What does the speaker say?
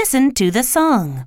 listen to the song.